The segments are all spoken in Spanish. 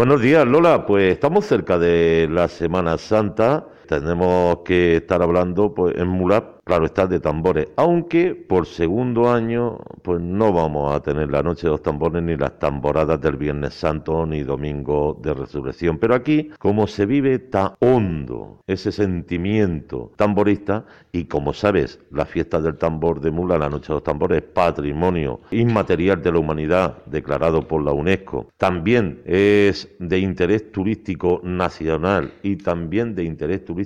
Buenos días, Lola. Pues estamos cerca de la Semana Santa. Tenemos que estar hablando pues, en Mulat claro está, de tambores, aunque por segundo año pues no vamos a tener la noche de los tambores ni las tamboradas del Viernes Santo ni Domingo de Resurrección, pero aquí como se vive tan hondo ese sentimiento tamborista. Y como sabes, la fiesta del tambor de Mula, la noche de los tambores, es patrimonio inmaterial de la humanidad declarado por la UNESCO, también es de interés turístico nacional y también de interés turístico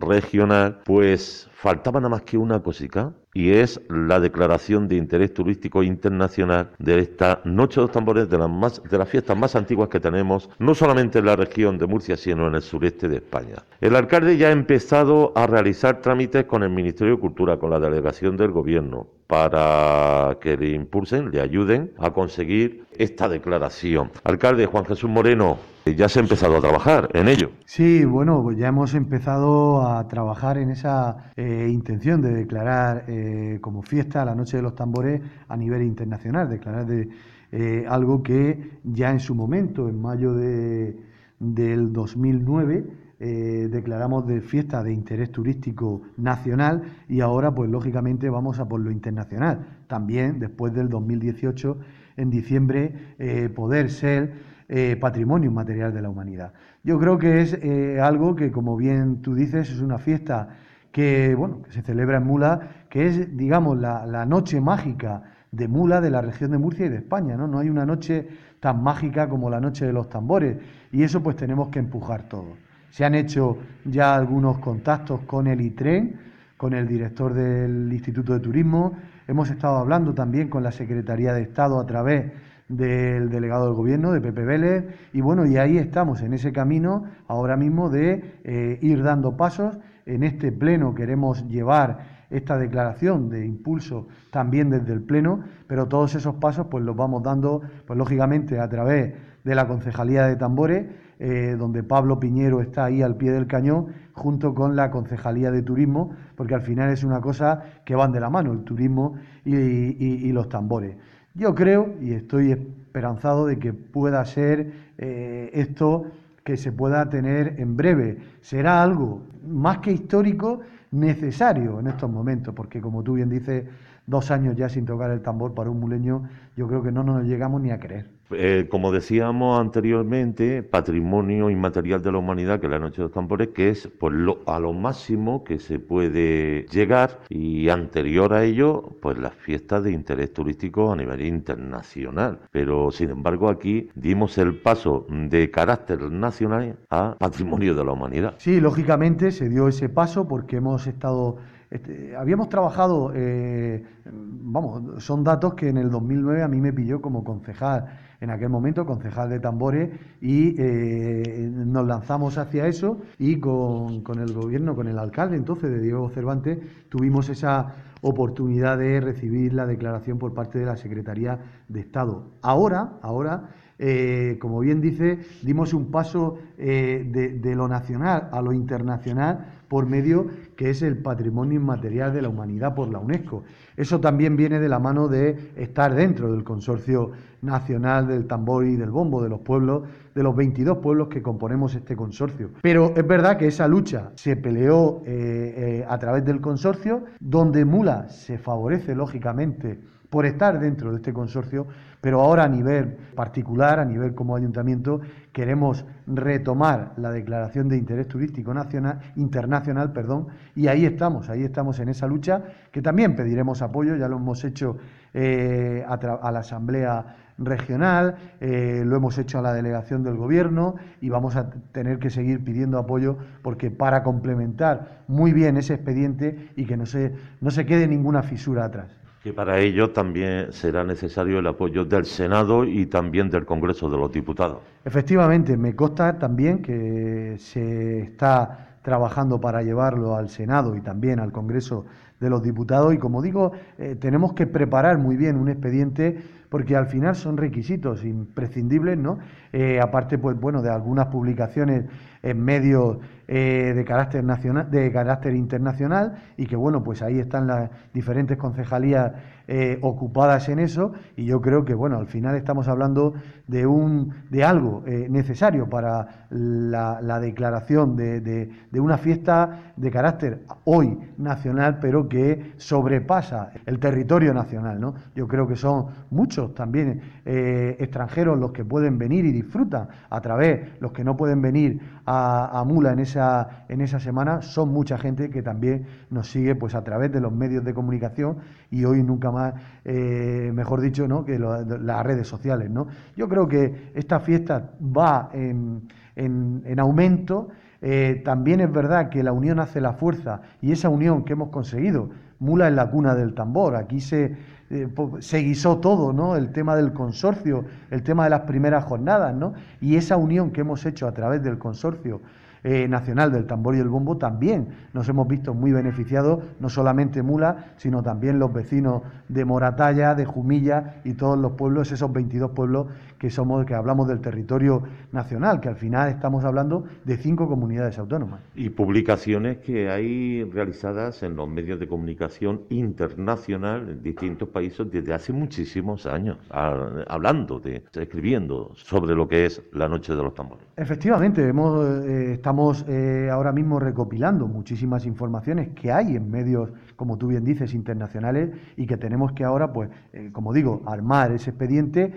regional, pues faltaba nada más que una cosica y es la declaración de interés turístico internacional de esta Noche de los Tambores de las, más, de las fiestas más antiguas que tenemos, no solamente en la región de Murcia, sino en el sureste de España. El alcalde ya ha empezado a realizar trámites con el Ministerio de Cultura, con la delegación del Gobierno, para que le impulsen, le ayuden a conseguir esta declaración. Alcalde Juan Jesús Moreno, ya se ha empezado a trabajar en ello. Sí, bueno, pues ya hemos empezado a trabajar en esa eh, intención de declarar eh, como fiesta la Noche de los Tambores a nivel internacional, declarar de, eh, algo que ya en su momento, en mayo de, del 2009, eh, declaramos de fiesta de interés turístico nacional y ahora pues lógicamente vamos a por lo internacional. También después del 2018, en diciembre, eh, poder ser eh, patrimonio material de la humanidad. Yo creo que es algo que, como bien tú dices, es una fiesta que, bueno, que se celebra en Mula, que es, digamos, la, la noche mágica de Mula, de la región de Murcia y de España, ¿no? No hay una noche tan mágica como la noche de los tambores y eso pues tenemos que empujar todo. Se han hecho ya algunos contactos con el ITREN, con el director del Instituto de Turismo. Hemos estado hablando también con la Secretaría de Estado a través del delegado del Gobierno, de Pepe Vélez, y bueno, y ahí estamos en ese camino ahora mismo de eh, ir dando pasos. En este pleno queremos llevar esta declaración de impulso también desde el pleno, pero todos esos pasos pues los vamos dando, pues lógicamente a través de la Concejalía de Tambores eh, donde Pablo Piñero está ahí al pie del cañón, junto con la Concejalía de Turismo, porque al final es una cosa que van de la mano, el turismo y, los tambores. Yo creo y estoy esperanzado de que pueda ser eh, esto que se pueda tener en breve. Será algo más que histórico, necesario en estos momentos, porque como tú bien dices, dos años ya sin tocar el tambor para un muleño, yo creo que no nos llegamos ni a creer. Eh, como decíamos anteriormente, patrimonio inmaterial de la humanidad, que es la Noche de los Tambores, que es pues, a lo máximo que se puede llegar y anterior a ello, pues las fiestas de interés turístico a nivel internacional. Pero sin embargo aquí dimos el paso de carácter nacional a patrimonio de la humanidad. Sí, lógicamente se dio ese paso porque hemos estado este, habíamos trabajado, eh, vamos, son datos que en el 2009 a mí me pilló como concejal, en aquel momento concejal de tambores, y eh, nos lanzamos hacia eso y con, con, el gobierno, con el alcalde entonces de Diego Cervantes, tuvimos esa oportunidad de recibir la declaración por parte de la Secretaría de Estado. Ahora, ahora eh, como bien dice, dimos un paso eh, de, lo nacional a lo internacional por medio que es el patrimonio inmaterial de la humanidad por la UNESCO. Eso también viene de la mano de estar dentro del consorcio nacional del tambor y del bombo de los pueblos, de los 22 pueblos que componemos este consorcio. Pero es verdad que esa lucha se peleó eh, a través del consorcio, donde Mula se favorece lógicamente por estar dentro de este consorcio, pero ahora a nivel particular, a nivel como ayuntamiento, queremos retomar la declaración de interés turístico nacional, internacional, perdón, y ahí estamos, ahí estamos en esa lucha, que también pediremos apoyo, ya lo hemos hecho eh, a, la Asamblea Regional, eh, lo hemos hecho a la delegación del Gobierno y vamos a tener que seguir pidiendo apoyo porque para complementar muy bien ese expediente y que no se, no se quede ninguna fisura atrás que para ello también será necesario el apoyo del Senado y también del Congreso de los Diputados. Efectivamente, me consta también que se está trabajando para llevarlo al Senado y también al Congreso de los diputados y como digo, eh, tenemos que preparar muy bien un expediente porque al final son requisitos imprescindibles, ¿no? Eh, aparte, pues bueno, de algunas publicaciones en medios eh, de carácter nacional, de carácter internacional, y que bueno, pues ahí están las diferentes concejalías eh, ocupadas en eso, y yo creo que bueno, al final estamos hablando de un de algo necesario para la, declaración de, de, una fiesta de carácter hoy nacional, pero que sobrepasa el territorio nacional, ¿no? Yo creo que son muchos también eh, extranjeros los que pueden venir y disfrutan a través, los que no pueden venir a, Mula en esa, en esa semana, son mucha gente que también nos sigue pues a través de los medios de comunicación y hoy nunca más, eh, mejor dicho, ¿no? que las redes sociales. ¿no? Yo creo que esta fiesta va en, en, aumento. Eh, también es verdad que la unión hace la fuerza y esa unión que hemos conseguido, Mula es la cuna del tambor, aquí se, eh, se guisó todo, ¿no? El tema del consorcio, el tema de las primeras jornadas, ¿no? Y esa unión que hemos hecho a través del consorcio eh, nacional del tambor y el bombo, también nos hemos visto muy beneficiados, no solamente Mula, sino también los vecinos de Moratalla, de Jumilla y todos los pueblos, esos 22 pueblos que somos, que hablamos del territorio nacional, que al final estamos hablando de cinco comunidades autónomas. Y publicaciones que hay realizadas en los medios de comunicación internacional en distintos países desde hace muchísimos años, hablando de, escribiendo sobre lo que es la Noche de los Tambores. Efectivamente, hemos, eh, estamos eh, ahora mismo recopilando muchísimas informaciones que hay en medios, como tú bien dices, internacionales y que tenemos que ahora, pues, eh, como digo, armar ese expediente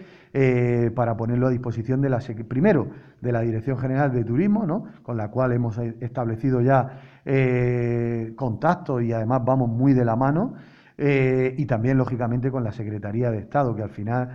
para ponerlo a disposición de la primero de la Dirección General de Turismo, ¿no? con la cual hemos establecido ya contactos y además vamos muy de la mano. y también lógicamente con la Secretaría de Estado que al final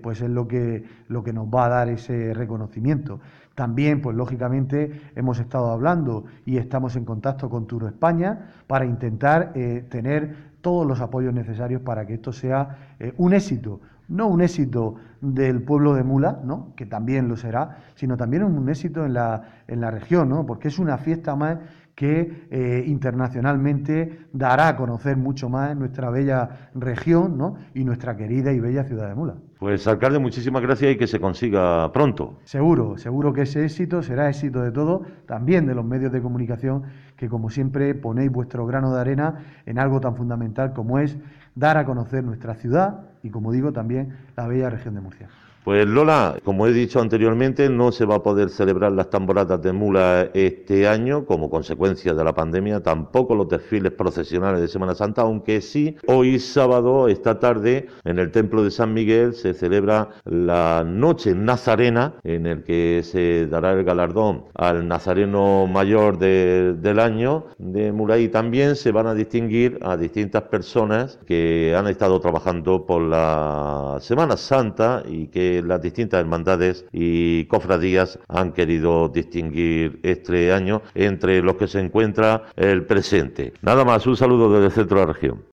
pues es lo que lo que nos va a dar ese reconocimiento también, pues lógicamente, hemos estado hablando y estamos en contacto con Turo España para intentar eh, tener todos los apoyos necesarios para que esto sea eh, un éxito, no un éxito del pueblo de Mula, ¿no? que también lo será, sino también un éxito en la, en la región, ¿no? porque es una fiesta más que eh, internacionalmente dará a conocer mucho más nuestra bella región ¿no? y nuestra querida y bella ciudad de Mula. Pues alcalde, muchísimas gracias y que se consiga pronto. Seguro, seguro que ese éxito será éxito de todo, también de los medios de comunicación, que como siempre ponéis vuestro grano de arena en algo tan fundamental como es dar a conocer nuestra ciudad y, como digo, también la bella región de Murcia. Pues Lola, como he dicho anteriormente, no se va a poder celebrar las tamboradas de mula este año como consecuencia de la pandemia, tampoco los desfiles procesionales de Semana Santa, aunque sí, hoy sábado, esta tarde, en el Templo de San Miguel se celebra la Noche Nazarena, en el que se dará el galardón al Nazareno mayor del año de Mula. Y también se van a distinguir a distintas personas que han estado trabajando por la Semana Santa y las distintas hermandades y cofradías han querido distinguir este año entre los que se encuentra el presente. Nada más, un saludo desde el centro de la región.